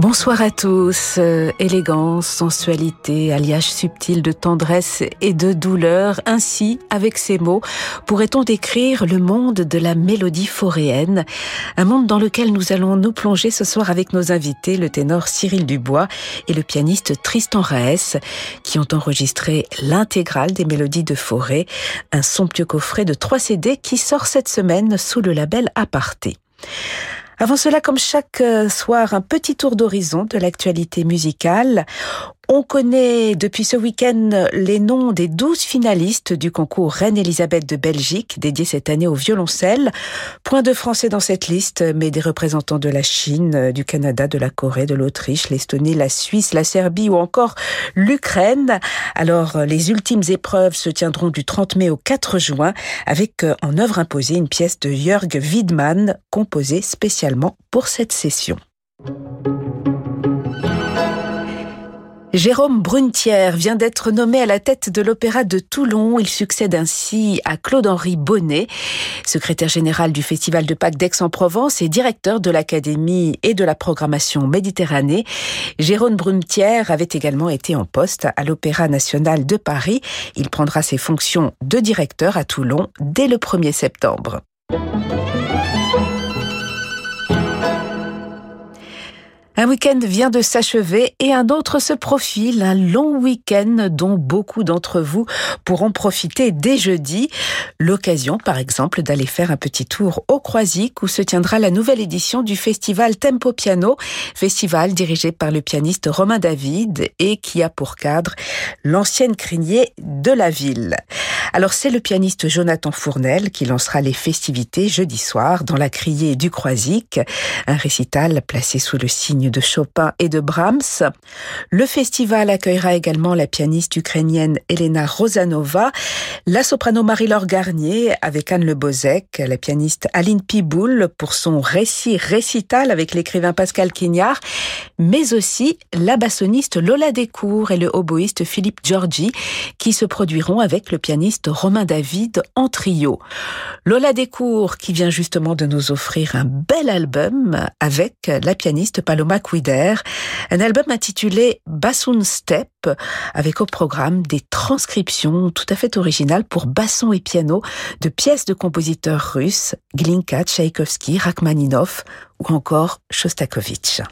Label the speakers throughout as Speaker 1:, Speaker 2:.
Speaker 1: Bonsoir à tous. Euh, élégance, sensualité, alliage subtil de tendresse et de douleur. Ainsi, avec ces mots, pourrait-on décrire le monde de la mélodie foréenne? Un monde dans lequel nous allons nous plonger ce soir avec nos invités, le ténor Cyril Dubois et le pianiste Tristan Raes, qui ont enregistré l'intégrale des mélodies de forêt, un somptueux coffret de trois CD qui sort cette semaine sous le label Aparté. Avant cela, comme chaque euh, soir, un petit tour d'horizon de l'actualité musicale. On connaît depuis ce week-end les noms des douze finalistes du concours Reine-Elisabeth de Belgique, dédié cette année au violoncelle. Point de français dans cette liste, mais des représentants de la Chine, du Canada, de la Corée, de l'Autriche, l'Estonie, la Suisse, la Serbie ou encore l'Ukraine. Alors, les ultimes épreuves se tiendront du 30 mai au 4 juin avec euh, en œuvre imposée une pièce de Jörg Wiedmann composée spécialement pour cette session. Jérôme Brunetière vient d'être nommé à la tête de l'Opéra de Toulon. Il succède ainsi à Claude-Henri Bonnet, secrétaire général du Festival de Pâques d'Aix-en-Provence et directeur de l'Académie et de la programmation Méditerranée. Jérôme Brunetière avait également été en poste à l'Opéra national de Paris. Il prendra ses fonctions de directeur à Toulon dès le 1er septembre. Un week-end vient de s'achever et un autre se profile, un long week-end dont beaucoup d'entre vous pourront profiter dès jeudi. L'occasion, par exemple, d'aller faire un petit tour au Croisic où se tiendra la nouvelle édition du festival Tempo Piano, festival dirigé par le pianiste Romain David et qui a pour cadre l'ancienne crinier de la ville. Alors c'est le pianiste Jonathan Fournel qui lancera les festivités jeudi soir dans la criée du Croisic, un récital placé sous le signe de Chopin et de Brahms. Le festival accueillera également la pianiste ukrainienne Elena Rosanova, la soprano Marie-Laure Garnier avec Anne Le Bozek, la pianiste Aline Piboul pour son récit récital avec l'écrivain Pascal Quignard, mais aussi la bassoniste Lola Descours et le oboïste Philippe Giorgi qui se produiront avec le pianiste Romain David en trio. Lola Descours qui vient justement de nous offrir un bel album avec la pianiste Paloma Un album intitulé Bassoon Step avec au programme des transcriptions tout à fait originales pour basson et piano de pièces de compositeurs russes, Glinka, Tchaïkovski, Rachmaninov ou encore Shostakovich.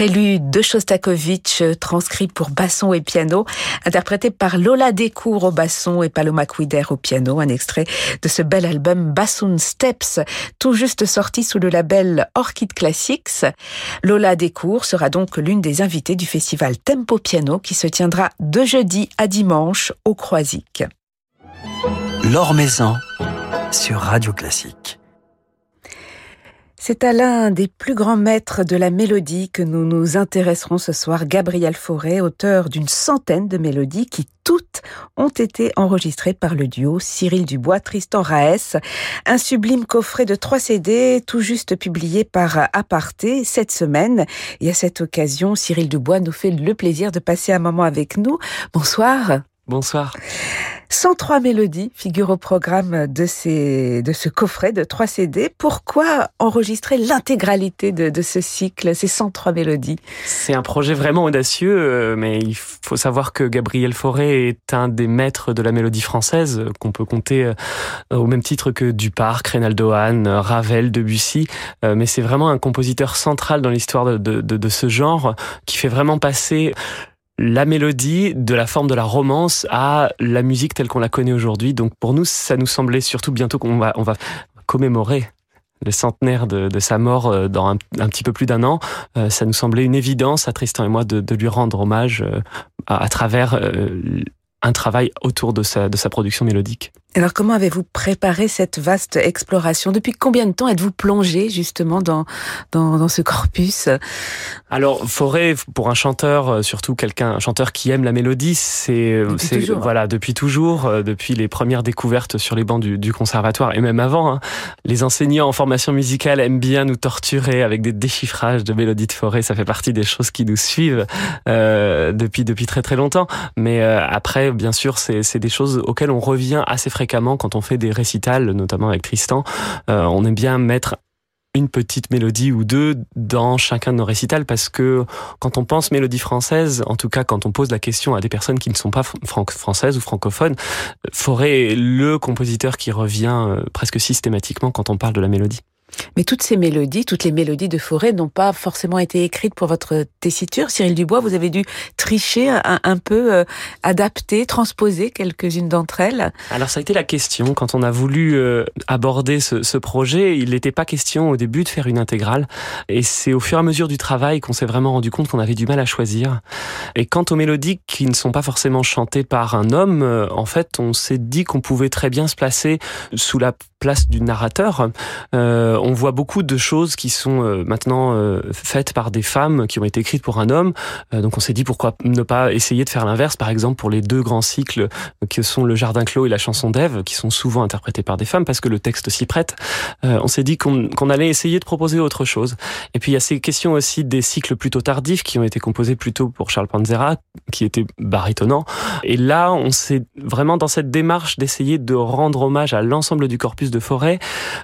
Speaker 1: Prélude de Shostakovich euh, transcrit pour basson et piano, interprété par Lola Descours au basson et Paloma Quider au piano, un extrait de ce bel album Bassoon Steps, tout juste sorti sous le label Orchid Classics. Lola Descours sera donc l'une des invitées du festival Tempo Piano qui se tiendra de jeudi à dimanche au Croisic.
Speaker 2: L'Or sur Radio Classique.
Speaker 1: C'est à l'un des plus grands maîtres de la mélodie que nous nous intéresserons ce soir, Gabriel Fauré, auteur d'une centaine de mélodies qui toutes ont été enregistrées par le duo Cyril Dubois, Tristan Raes. Un sublime coffret de trois CD tout juste publié par Aparté cette semaine. Et à cette occasion, Cyril Dubois nous fait le plaisir de passer un moment avec nous. Bonsoir.
Speaker 3: Bonsoir.
Speaker 1: 103 mélodies figurent au programme de, ce coffret de 3 CD. Pourquoi enregistrer l'intégralité de, ce cycle, ces 103 mélodies?
Speaker 3: C'est un projet vraiment audacieux, euh, mais il faut savoir que Gabriel Fauré est un des maîtres de la mélodie française, euh, qu'on peut compter euh, au même titre que Duparc, Reynaldo Hahn, Ravel, Debussy, mais c'est vraiment un compositeur central dans l'histoire de, de, de, ce genre, qui fait vraiment passer la mélodie de la forme de la romance à la musique telle qu'on la connaît aujourd'hui. Donc pour nous, ça nous semblait surtout bientôt qu'on va, on va commémorer le centenaire de, sa mort euh, dans un, petit peu plus d'un an, euh, ça nous semblait une évidence à Tristan et moi de, lui rendre hommage euh, à, travers un travail autour de sa, de sa production mélodique.
Speaker 1: Alors comment avez-vous préparé cette vaste exploration? Depuis combien de temps êtes-vous plongé justement dans, dans, dans ce corpus?
Speaker 3: Alors Forêt, pour un chanteur, euh, surtout quelqu'un, un chanteur qui aime la mélodie, c'est c'est voilà depuis toujours, euh, depuis les premières découvertes sur les bancs du, du conservatoire et même avant. Hein, les enseignants en formation musicale aiment bien nous torturer avec des déchiffrages de mélodies de Forêt. Ça fait partie des choses qui nous suivent euh, depuis depuis très très longtemps. Mais euh, après, bien sûr, c'est des choses auxquelles on revient assez fréquemment fréquemment quand on fait des récitals, notamment avec Tristan, euh, on aime bien mettre une petite mélodie ou deux dans chacun de nos récitals parce que quand on pense mélodie française, en tout cas quand on pose la question à des personnes qui ne sont pas françaises ou francophones, Forêt est le compositeur qui revient euh, presque systématiquement quand on parle de la mélodie.
Speaker 1: Mais toutes ces mélodies, toutes les mélodies de Forêt n'ont pas forcément été écrites pour votre tessiture. Cyril Dubois, vous avez dû tricher un, peu, euh, adapter, transposer quelques-unes d'entre elles.
Speaker 3: Alors ça a été la question. Quand on a voulu euh, aborder ce, projet, il n'était pas question au début de faire une intégrale. Et c'est au fur et à mesure du travail qu'on s'est vraiment rendu compte qu'on avait du mal à choisir. Et quant aux mélodies qui ne sont pas forcément chantées par un homme, euh, en fait, on s'est dit qu'on pouvait très bien se placer sous la place du narrateur. On voit beaucoup de choses qui sont euh, maintenant euh, faites par des femmes qui ont été écrites pour un homme. donc on s'est dit pourquoi ne pas essayer de faire l'inverse, par exemple pour les deux grands cycles que sont Le Jardin clos et la chanson d'Ève, qui sont souvent interprétés par des femmes parce que le texte s'y prête. on s'est dit qu'on allait essayer de proposer autre chose. Et puis il y a ces questions aussi des cycles plutôt tardifs qui ont été composés plutôt pour Charles Panzera, qui était barytonnant. Et là, on s'est vraiment dans cette démarche d'essayer de rendre hommage à l'ensemble du corpus de forêt,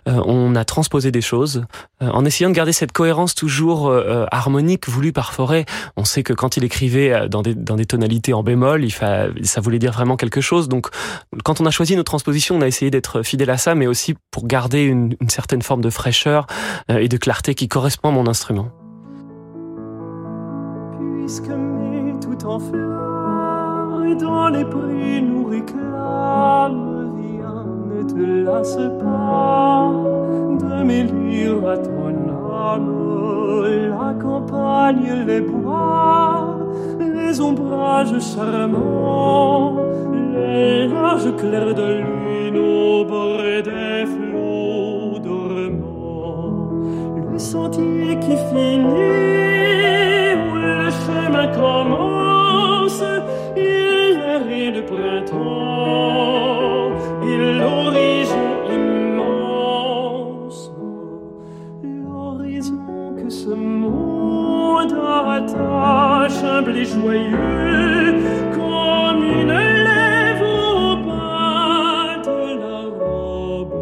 Speaker 3: euh, on a transposé des choses euh, en essayant de garder cette cohérence toujours euh, harmonique voulue par Forêt. On sait que quand il écrivait dans des, dans des tonalités en bémol, ça voulait dire vraiment quelque chose. Donc, quand on a choisi nos transpositions, on a essayé d'être fidèle à ça, mais aussi pour garder une, certaine forme de fraîcheur et de clarté qui correspond à mon instrument. Puisque tout en fleurs dans les prix nous réclame te lasse pas de m'élire à ton âme la campagne, les bois, les ombrages charmants, les larges clairs de lune au bord des flots dormants, le sentier qui finit où le chemin commence, il est de printemps, il et joyeux, comme une lèvre au bas de la robe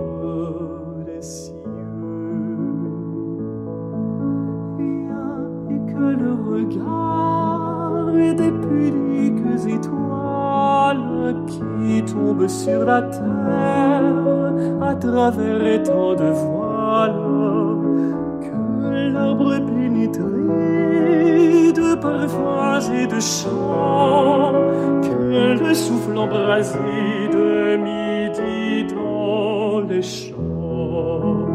Speaker 3: des cieux. Et que le regard des pudiques étoiles qui tombent sur la terre à travers tant de voiles, de parfums et de chant que le souffle embrasé de midi dans les champs.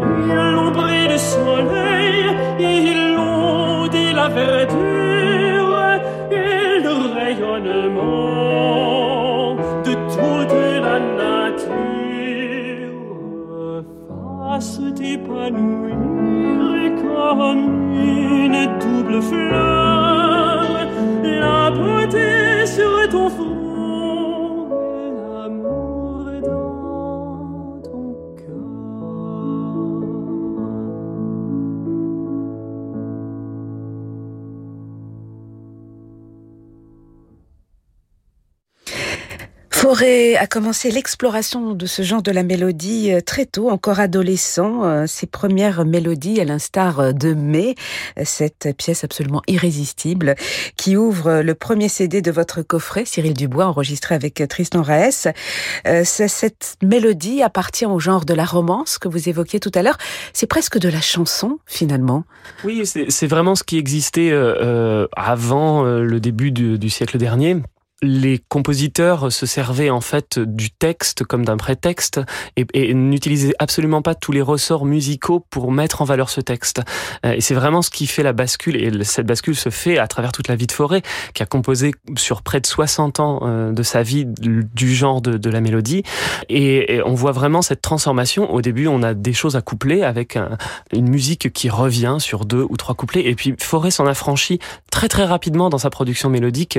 Speaker 3: Il l'ombré le soleil, il dit la verdure et le rayonnement de toute la nature. Face d'épanouir
Speaker 4: comme une double fleur,
Speaker 1: Forêt a commencé l'exploration de ce genre de la mélodie euh, très tôt, encore adolescent. euh, Ses premières mélodies, à l'instar de Mai, cette pièce absolument irrésistible qui ouvre le premier CD de votre coffret, Cyril Dubois, enregistré avec Tristan Raes. Euh, Cette mélodie appartient au genre de la romance que vous évoquiez tout à l'heure. C'est presque de la chanson, finalement.
Speaker 3: Oui, c'est vraiment ce qui existait euh, euh, avant euh, le début du siècle dernier. Les compositeurs se servaient en fait du texte comme d'un prétexte et, n'utilisaient absolument pas tous les ressorts musicaux pour mettre en valeur ce texte. Euh, Et c'est vraiment ce qui fait la bascule et cette bascule se fait à travers toute la vie de Forêt qui a composé sur près de 60 ans euh, de sa vie du genre de, la mélodie et, on voit vraiment cette transformation. Au début, on a des choses à coupler avec un, une musique qui revient sur deux ou trois couplets. Et puis Forêt s'en affranchit très très rapidement dans sa production mélodique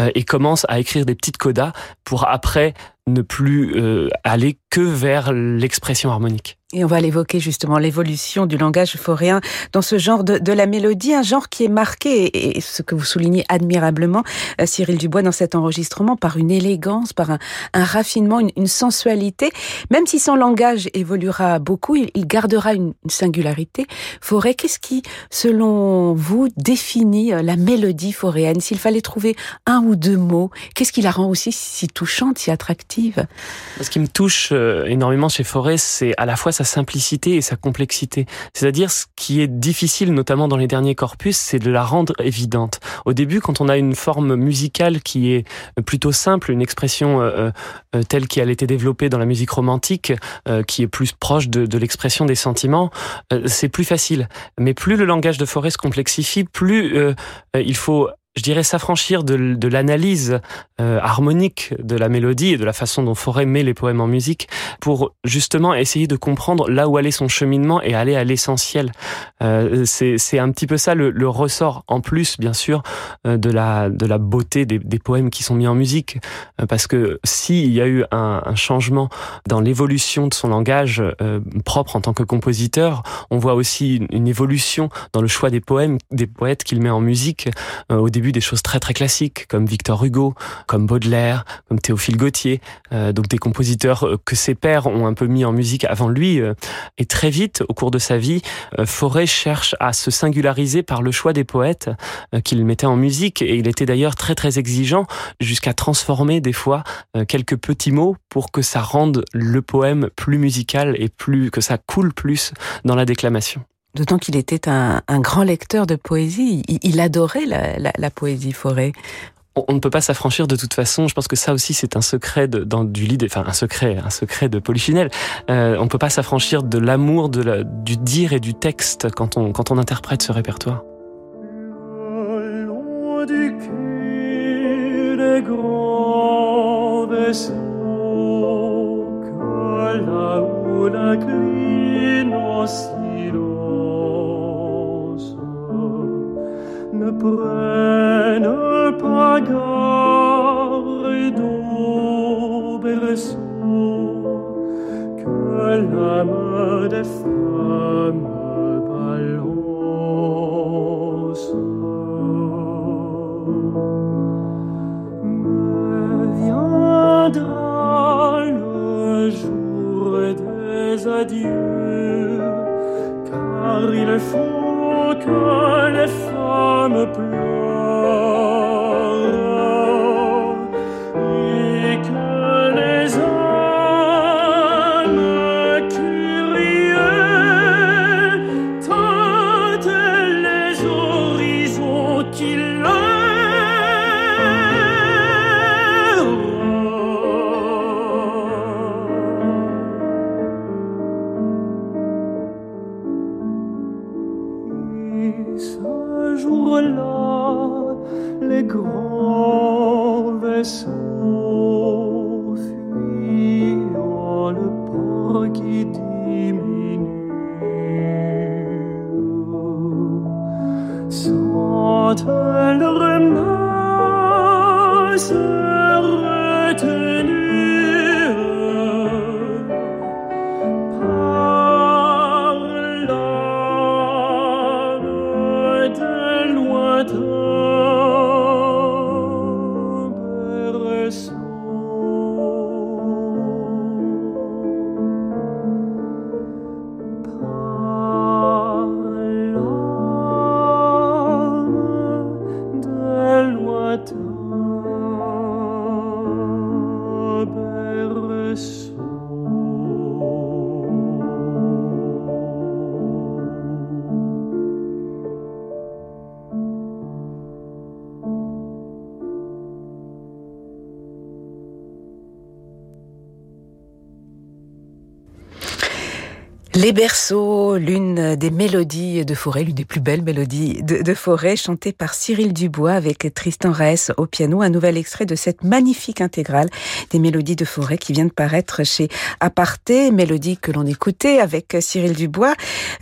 Speaker 3: euh, et commence à écrire des petites codas pour après ne plus euh, aller que vers l'expression harmonique.
Speaker 1: Et on va l'évoquer justement, l'évolution du langage foréen dans ce genre de, de la mélodie, un genre qui est marqué, et, et ce que vous soulignez admirablement, euh, Cyril Dubois, dans cet enregistrement, par une élégance, par un, un raffinement, une, une sensualité. Même si son langage évoluera beaucoup, il, il gardera une, une singularité. Forêt, qu'est-ce qui, selon vous, définit euh, la mélodie foréenne S'il fallait trouver un ou deux mots, qu'est-ce qui la rend aussi si touchante, si attractive?
Speaker 3: Ce qui me touche euh, énormément chez Forêt, c'est à la fois sa simplicité et sa complexité. C'est-à-dire ce qui est difficile, notamment dans les derniers corpus, c'est de la rendre évidente. Au début, quand on a une forme musicale qui est plutôt simple, une expression euh, euh, telle qu'elle été développée dans la musique romantique, euh, qui est plus proche de, de l'expression des sentiments, euh, c'est plus facile. Mais plus le langage de Forêt se complexifie, plus euh, euh, il faut je dirais s'affranchir de, l'analyse euh, harmonique de la mélodie et de la façon dont Forêt met les poèmes en musique pour justement essayer de comprendre là où allait son cheminement et aller à l'essentiel. Euh, c'est un petit peu ça le, ressort en plus bien sûr euh, de la beauté des, poèmes qui sont mis en musique parce que s'il y a eu un, changement dans l'évolution de son langage propre en tant que compositeur, on voit aussi une, évolution dans le choix des poèmes des poètes qu'il met en musique au début des choses très très classiques comme Victor Hugo, comme Baudelaire, comme Théophile Gautier, euh, donc des compositeurs euh, que ses pairs ont un peu mis en musique avant lui. euh, et très vite, au cours de sa vie, euh, Forêt cherche à se singulariser par le choix des poètes qu'il mettait en musique. Et il était d'ailleurs très très exigeant jusqu'à transformer des fois quelques petits mots pour que ça rende le poème plus musical et plus que ça coule plus dans la déclamation.
Speaker 1: D'autant qu'il était un, un, grand lecteur de poésie. Il, il adorait la, la, la, poésie forêt.
Speaker 3: On, ne peut pas s'affranchir de toute façon. Je pense que ça aussi, c'est un secret de, dans du lit, enfin un secret, un secret de Polychinelle. Euh, on ne peut pas s'affranchir de l'amour de la, du dire et du texte quand on, quand on interprète ce répertoire.
Speaker 4: Le ne prenne pas garde au berceau que l'âme des femmes balance. Mais viendra le jour des adieux, car il faut que les femmes pleurent Les
Speaker 1: berceaux, l'une des mélodies de forêt, l'une des plus belles mélodies de, forêt, chantée par Cyril Dubois avec Tristan Raes au piano, un nouvel extrait de cette magnifique intégrale des mélodies de forêt qui vient de paraître chez Aparté, mélodie que l'on écoutait avec Cyril Dubois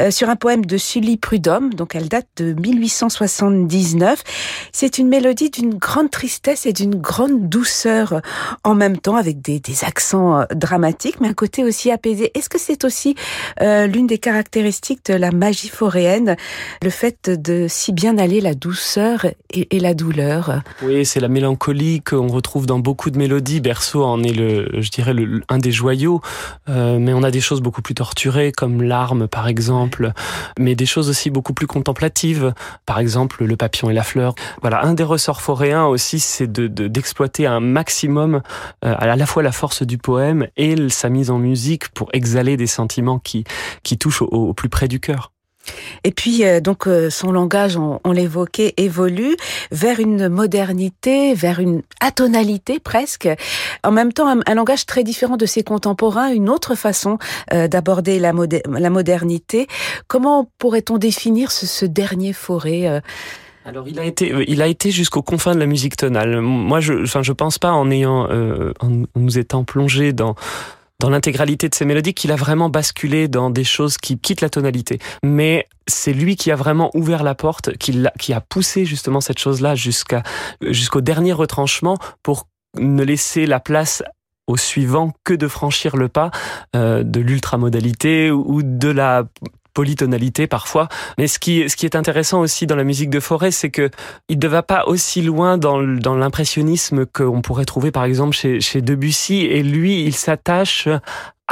Speaker 1: euh, sur un poème de Sully Prudhomme, donc elle date de 1879. C'est une mélodie d'une grande tristesse et d'une grande douceur en même temps, avec des, accents dramatiques, mais un côté aussi apaisé. Est-ce que c'est aussi euh, l'une des caractéristiques de la magie foréenne, le fait de si bien aller la douceur et, la douleur.
Speaker 3: Oui, c'est la mélancolie qu'on retrouve dans beaucoup de mélodies. Berceau en est le, je dirais, le, un des joyaux. Euh, mais on a des choses beaucoup plus torturées, comme l'arme, par exemple. Mais des choses aussi beaucoup plus contemplatives. Par exemple, le papillon et la fleur. Voilà, un des ressorts foréens aussi, c'est d'exploiter de, un maximum euh, à la fois la force du poème et sa mise en musique pour exhaler des sentiments qui, qui touche au, plus près du cœur.
Speaker 1: Et puis euh, donc euh, son langage, on, l'évoquait, évolue vers une modernité, vers une atonalité presque. En même temps, un, langage très différent de ses contemporains, une autre façon euh, d'aborder la, la, modernité. Comment pourrait-on définir ce, ce dernier forêt
Speaker 3: alors il a été, il a été jusqu'aux confins de la musique tonale. Moi, je, enfin, je pense pas en ayant, en nous étant plongé dans dans l'intégralité de ses mélodies qu'il a vraiment basculé dans des choses qui quittent la tonalité. Mais c'est lui qui a vraiment ouvert la porte, qui, a, poussé justement cette chose-là jusqu'au dernier retranchement pour ne laisser la place au suivant que de franchir le pas euh, de l'ultramodalité ou de la polytonalité parfois. Mais ce qui, ce qui est intéressant aussi dans la musique de Forêt, c'est que il ne va pas aussi loin dans, l'impressionnisme qu'on pourrait trouver par exemple chez, chez Debussy. Et lui, il s'attache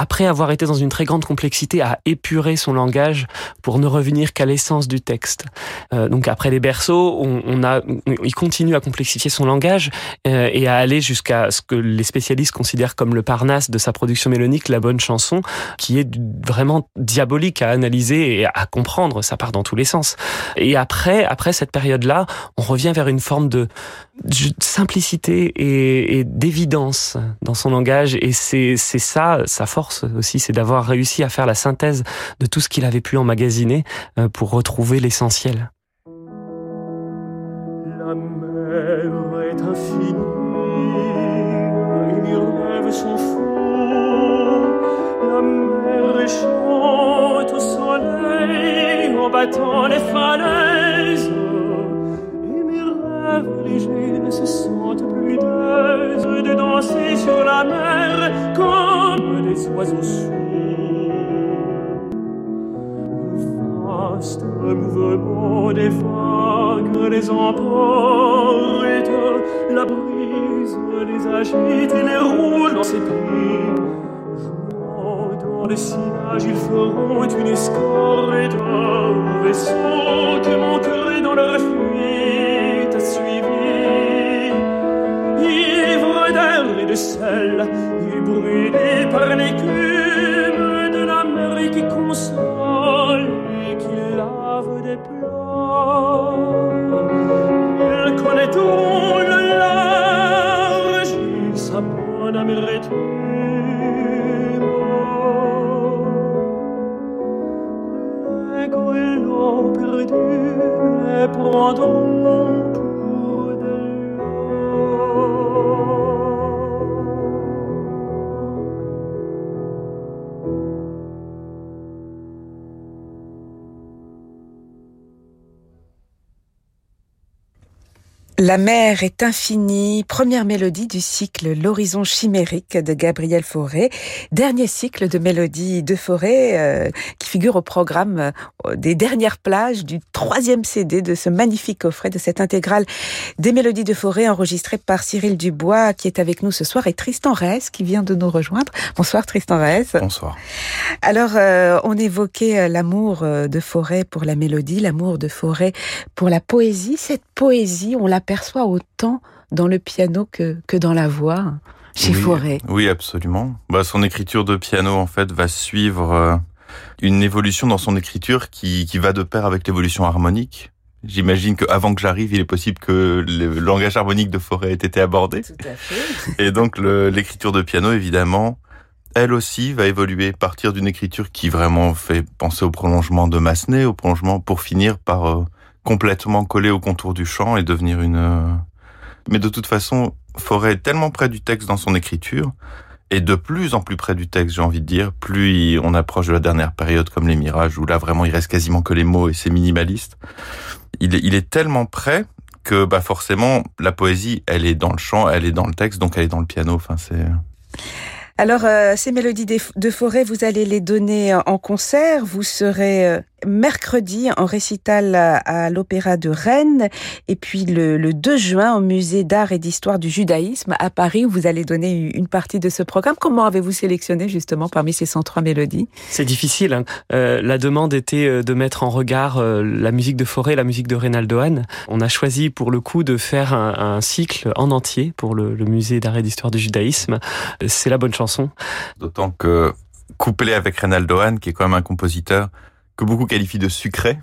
Speaker 3: après avoir été dans une très grande complexité, à épurer son langage pour ne revenir qu'à l'essence du texte. Euh, donc après les berceaux, on, on, a, il continue à complexifier son langage euh, et à aller jusqu'à ce que les spécialistes considèrent comme le parnasse de sa production mélodique, la bonne chanson, qui est vraiment diabolique à analyser et à comprendre. Ça part dans tous les sens. Et après, après cette période-là, on revient vers une forme de simplicité et, d'évidence dans son langage. Et c'est ça sa force aussi c'est d'avoir réussi à faire la synthèse de tout ce qu'il avait pu emmagasiner euh, pour retrouver l'essentiel.
Speaker 4: La mer est infinie et la mer chante au soleil en battant les falaises danser sur la mer comme des oiseaux sourds. Vaste mouvement des vagues les emporte, la brise les agite et les roule dans ses. Jouant dans le sillage, ils feront une escorte au vaisseau que mon cœur est dans leur fuite. De sel et brûlé par l'écume de la mer qui console et qui lave des plats. Il connaît tout le large, il s'abonne à mes Les goélands perdus les prendront
Speaker 1: La mer est infinie, première mélodie du cycle L'horizon chimérique de Gabriel Fauré, dernier cycle de mélodies de Fauré euh, qui figure au programme euh, des dernières plages du troisième CD de ce magnifique coffret de cette intégrale des mélodies de Fauré enregistrée par Cyril Dubois qui est avec nous ce soir et Tristan Reyes qui vient de nous rejoindre. Bonsoir Tristan Reyes.
Speaker 5: Bonsoir.
Speaker 1: Alors euh, on évoquait l'amour de Fauré pour la mélodie, l'amour de Fauré pour la poésie. Cette poésie, on l'a perçoit autant dans le piano que, que dans la voix chez
Speaker 5: oui,
Speaker 1: Fauré.
Speaker 5: Oui, absolument. Bah, son écriture de piano, en fait, va suivre euh, une évolution dans son écriture qui, qui va de pair avec l'évolution harmonique. J'imagine qu'avant que j'arrive, il est possible que le langage harmonique de Fauré ait été abordé.
Speaker 1: Tout à fait.
Speaker 5: Et donc, l'écriture de piano, évidemment, elle aussi va évoluer, partir d'une écriture qui vraiment fait penser au prolongement de Massenet, au prolongement pour finir par euh, complètement coller au contour du chant et devenir une... Euh, mais de toute façon, Forêt est tellement près du texte dans son écriture, et de plus en plus près du texte, j'ai envie de dire, plus on approche de la dernière période comme les Mirages, où là vraiment il reste quasiment que les mots et c'est minimaliste. Il est, il est tellement près que bah forcément la poésie, elle est dans le chant, elle est dans le texte, donc elle est dans le piano. Enfin c'est.
Speaker 1: Alors, euh, ces mélodies de forêt, vous allez les donner en concert. Vous serez euh, mercredi en récital à, l'Opéra de Rennes et puis le, le 2 juin au Musée d'art et d'histoire du judaïsme à Paris où vous allez donner une partie de ce programme. Comment avez-vous sélectionné justement parmi ces 103 mélodies?
Speaker 3: C'est difficile. Hein. Euh, la demande était de mettre en regard euh, la musique de Forêt, la musique de Reynaldo Hahn. On a choisi pour le coup de faire un, un cycle en entier pour le, le Musée d'art et d'histoire du judaïsme. C'est la bonne chanson.
Speaker 5: D'autant que couplé avec Reynaldo Hahn, qui est quand même un compositeur que beaucoup qualifient de sucré.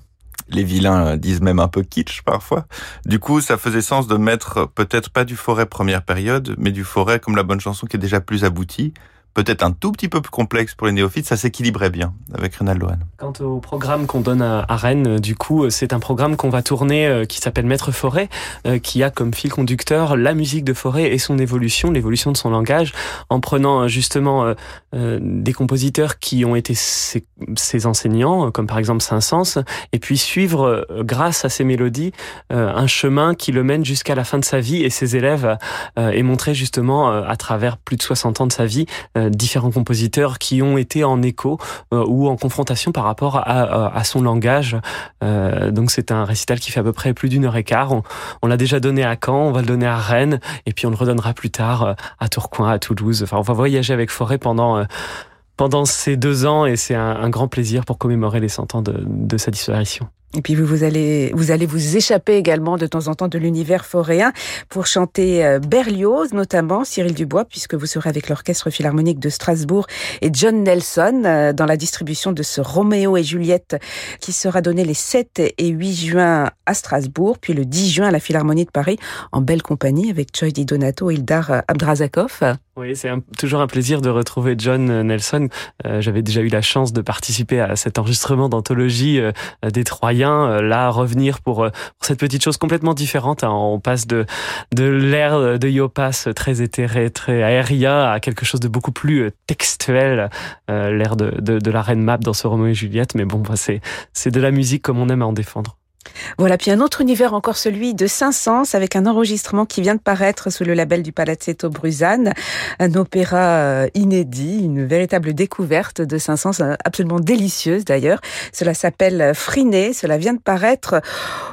Speaker 5: Les vilains disent même un peu kitsch parfois. Du coup, ça faisait sens de mettre peut-être pas du forêt première période, mais du forêt comme la bonne chanson qui est déjà plus aboutie, peut-être un tout petit peu plus complexe pour les néophytes, ça s'équilibrait bien avec Reynaldo Hahn.
Speaker 3: Quant au programme qu'on donne à Rennes, du coup, c'est un programme qu'on va tourner euh, qui s'appelle Maître Forêt, euh, qui a comme fil conducteur la musique de Forêt et son évolution, l'évolution de son langage, en prenant euh, justement des compositeurs qui ont été ses, ses enseignants, comme par exemple Saint-Saëns, et puis suivre, grâce à ces mélodies, un chemin qui le mène jusqu'à la fin de sa vie et ses élèves, et montrer justement à travers plus de 60 ans de sa vie différents compositeurs qui ont été en écho euh, ou en confrontation par rapport à, à, à son langage. Euh, donc c'est un récital qui fait à peu près plus d'une heure et quart. On, on l'a déjà donné à Caen, on va le donner à Rennes et puis on le redonnera plus tard euh, à Tourcoing, à Toulouse. Enfin, on va voyager avec Forêt pendant pendant ces deux ans et c'est un, un, grand plaisir pour commémorer les 100 ans de, de sa disparition.
Speaker 1: Et puis vous allez vous allez vous échapper également de temps en temps de l'univers foréen pour chanter euh, Berlioz notamment Cyril Dubois puisque vous serez avec l'orchestre philharmonique de Strasbourg et John Nelson euh, dans la distribution de ce Roméo et Juliette qui sera donné les 7 et 8 juin à Strasbourg puis le 10 juin à la Philharmonie de Paris en belle compagnie avec Choi Di Donato et Ildar Abdrazakov.
Speaker 3: Oui, c'est toujours un plaisir de retrouver John Nelson. Euh, J'avais déjà eu la chance de participer à cet enregistrement d'anthologie euh, des Troyens. Euh, là, revenir pour, pour, cette petite chose complètement différente. Hein. On passe de, de l'ère de Yopas très éthéré, très aérien à quelque chose de beaucoup plus textuel. l'ère de, de, de, la reine Map dans ce Roméo et Juliette. Mais bon, c'est de la musique comme on aime à en défendre.
Speaker 1: Voilà, puis un autre univers encore celui de Saint-Saëns avec un enregistrement qui vient de paraître sous le label du Palazzetto Bruzane, un opéra euh, inédit, une véritable découverte de Saint-Saëns, euh, absolument délicieuse d'ailleurs. Cela s'appelle Friné, cela vient de paraître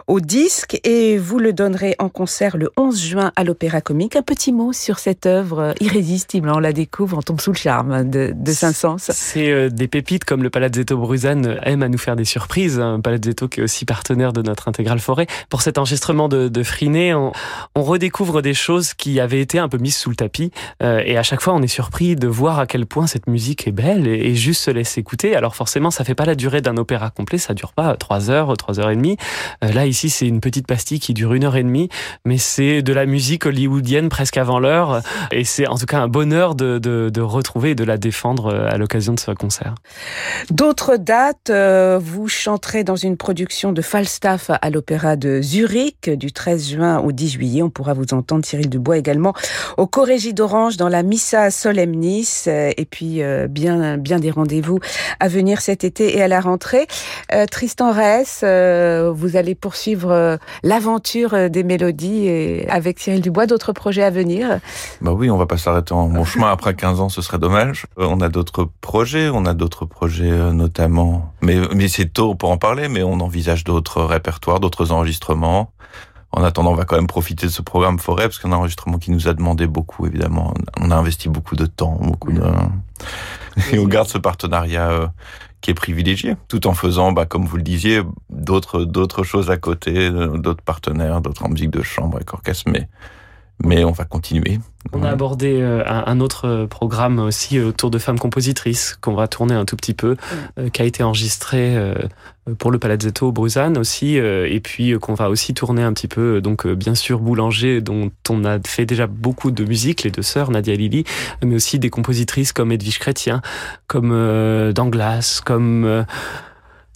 Speaker 1: au disque et vous le donnerez en concert le 11 juin à l'Opéra Comique. Un petit mot sur cette œuvre irrésistible, on la découvre, on tombe sous le charme de, de Saint-Saëns.
Speaker 3: C'est euh, des pépites comme le Palazzetto Bruzane aime à nous faire des surprises, un Palazzetto qui est aussi partenaire de notre intégrale forêt. Pour cet enregistrement de, de Friné, on, redécouvre des choses qui avaient été un peu mises sous le tapis. Euh, et à chaque fois, on est surpris de voir à quel point cette musique est belle et, juste se laisse écouter. Alors forcément, ça fait pas la durée d'un opéra complet, ça dure pas trois heures, trois heures et demie. Euh, là, ici, c'est une petite pastille qui dure une heure et demie, mais c'est de la musique hollywoodienne presque avant l'heure. Et c'est en tout cas un bonheur de, retrouver et de la défendre euh, à l'occasion de ce concert.
Speaker 1: D'autres dates, vous chanterez dans une production de Falstaff À l'Opéra de Zurich du 13 juin au 10 juillet. On pourra vous entendre Cyril Dubois également au Corégie d'Orange dans la Missa Solemnis euh, et puis euh, bien bien des rendez-vous à venir cet été et à la rentrée. Euh, Tristan Reyes, vous allez poursuivre l'aventure des mélodies avec Cyril Dubois d'autres projets à venir?
Speaker 5: Bah oui, on va pas s'arrêter en bon chemin après 15 ans, ce serait dommage. On a d'autres projets, on a d'autres projets notamment mais mais c'est tôt pour en parler mais on envisage d'autres d'autres enregistrements. En attendant, on va quand même profiter de ce programme Forêt, parce qu'un enregistrement qui nous a demandé beaucoup, évidemment. On a investi beaucoup de temps, beaucoup de... Et on garde ce partenariat euh, qui est privilégié, tout en faisant, bah, comme vous le disiez, d'autres d'autres choses à côté, euh, d'autres partenaires, d'autres en musique de chambre et orchestre, mais mais on va continuer.
Speaker 6: On a abordé euh, un autre programme aussi autour de femmes compositrices qu'on va tourner un tout petit peu, euh, qui a été enregistré euh, pour le Palazzetto Bruzane aussi, et puis qu'on va aussi tourner un petit peu. Donc bien sûr Boulanger, dont on a fait déjà beaucoup de musique, les deux sœurs Nadia et Lily, mais aussi des compositrices comme Edwige Chrétien, comme Danglas, comme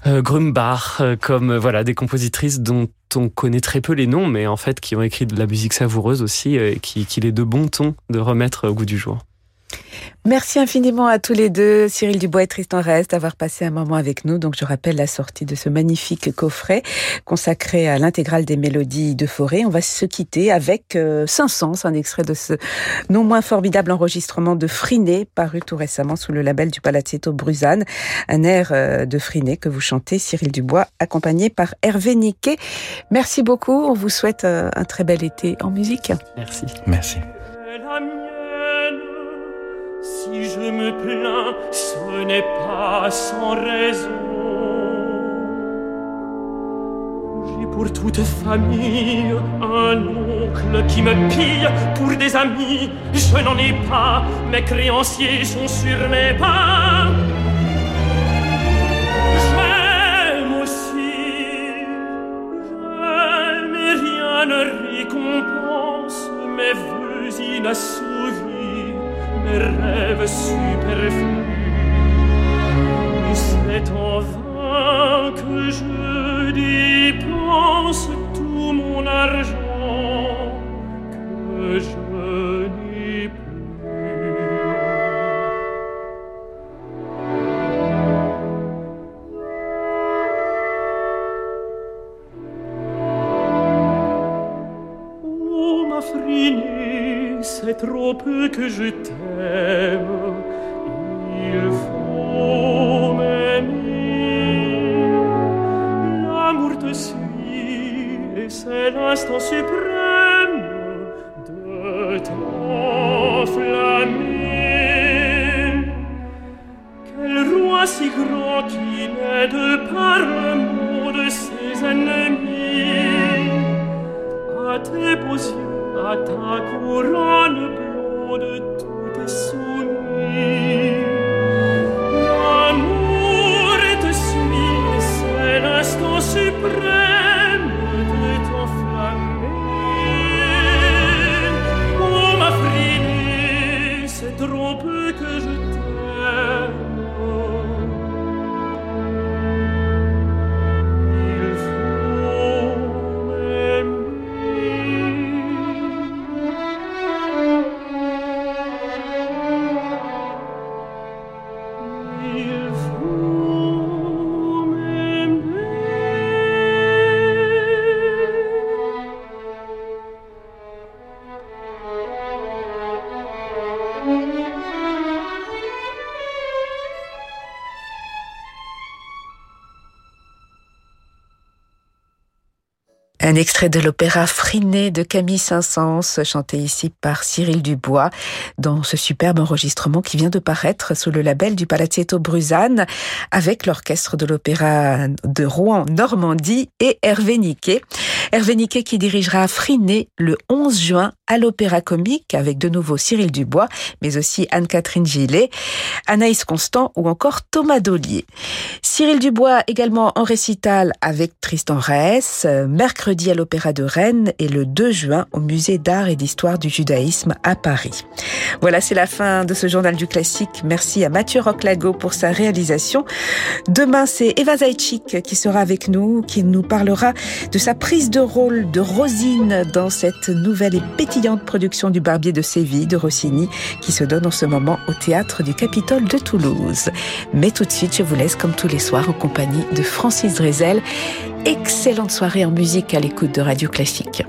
Speaker 6: euh, Grumbach, euh, comme euh, voilà des compositrices dont on connaît très peu les noms, mais en fait qui ont écrit de la musique savoureuse aussi, et qui qu'il est de bon ton de remettre au goût du jour.
Speaker 1: Merci infiniment à tous les deux, Cyril Dubois et Tristan Rest, d'avoir passé un moment avec nous. Donc, je rappelle la sortie de ce magnifique coffret consacré à l'intégrale des mélodies de forêt. On va se quitter avec euh, Saint-Sens, un extrait de ce non moins formidable enregistrement de Friné, paru tout récemment sous le label du Palazzetto Bruzane. Un air euh, de Friné que vous chantez, Cyril Dubois, accompagné par Hervé Niquet. Merci beaucoup. On vous souhaite euh, un très bel été en musique.
Speaker 6: Merci.
Speaker 5: Merci.
Speaker 3: Si je me plains, ce n'est pas sans raison. J'ai pour toute famille un oncle qui me pille pour des amis. Je n'en ai pas, mes créanciers sont sur mes pas. J'aime aussi, j'aime mais rien ne récompense mes inassouvis mes rêves superflus. C'est en vain que je dépense tout mon argent que je
Speaker 1: Un extrait de l'opéra Friné de Camille Saint-Saëns, chanté ici par Cyril Dubois, dans ce superbe enregistrement qui vient de paraître sous le label du Palazzetto Bruzane, avec l'orchestre de l'opéra de Rouen Normandie et Hervé Niquet. Hervé Niquet qui dirigera Friné le 11 juin à l'Opéra Comique avec de nouveau Cyril Dubois, mais aussi Anne-Catherine Gillet, Anaïs Constant ou encore Thomas Dollier. Cyril Dubois également en récital avec Tristan Rees, mercredi à l'Opéra de Rennes et le 2 juin au Musée d'art et d'histoire du judaïsme à Paris. Voilà, c'est la fin de ce journal du classique. Merci à Mathieu Roclago pour sa réalisation. Demain, c'est Eva Zaitchik qui sera avec nous, qui nous parlera de sa prise de rôle de Rosine dans cette nouvelle et production du Barbier de Séville de Rossini qui se donne en ce moment au théâtre du Capitole de Toulouse. Mais tout de suite, je vous laisse comme tous les soirs en compagnie de Francis Drezel. Excellente soirée en musique à l'écoute de Radio Classique.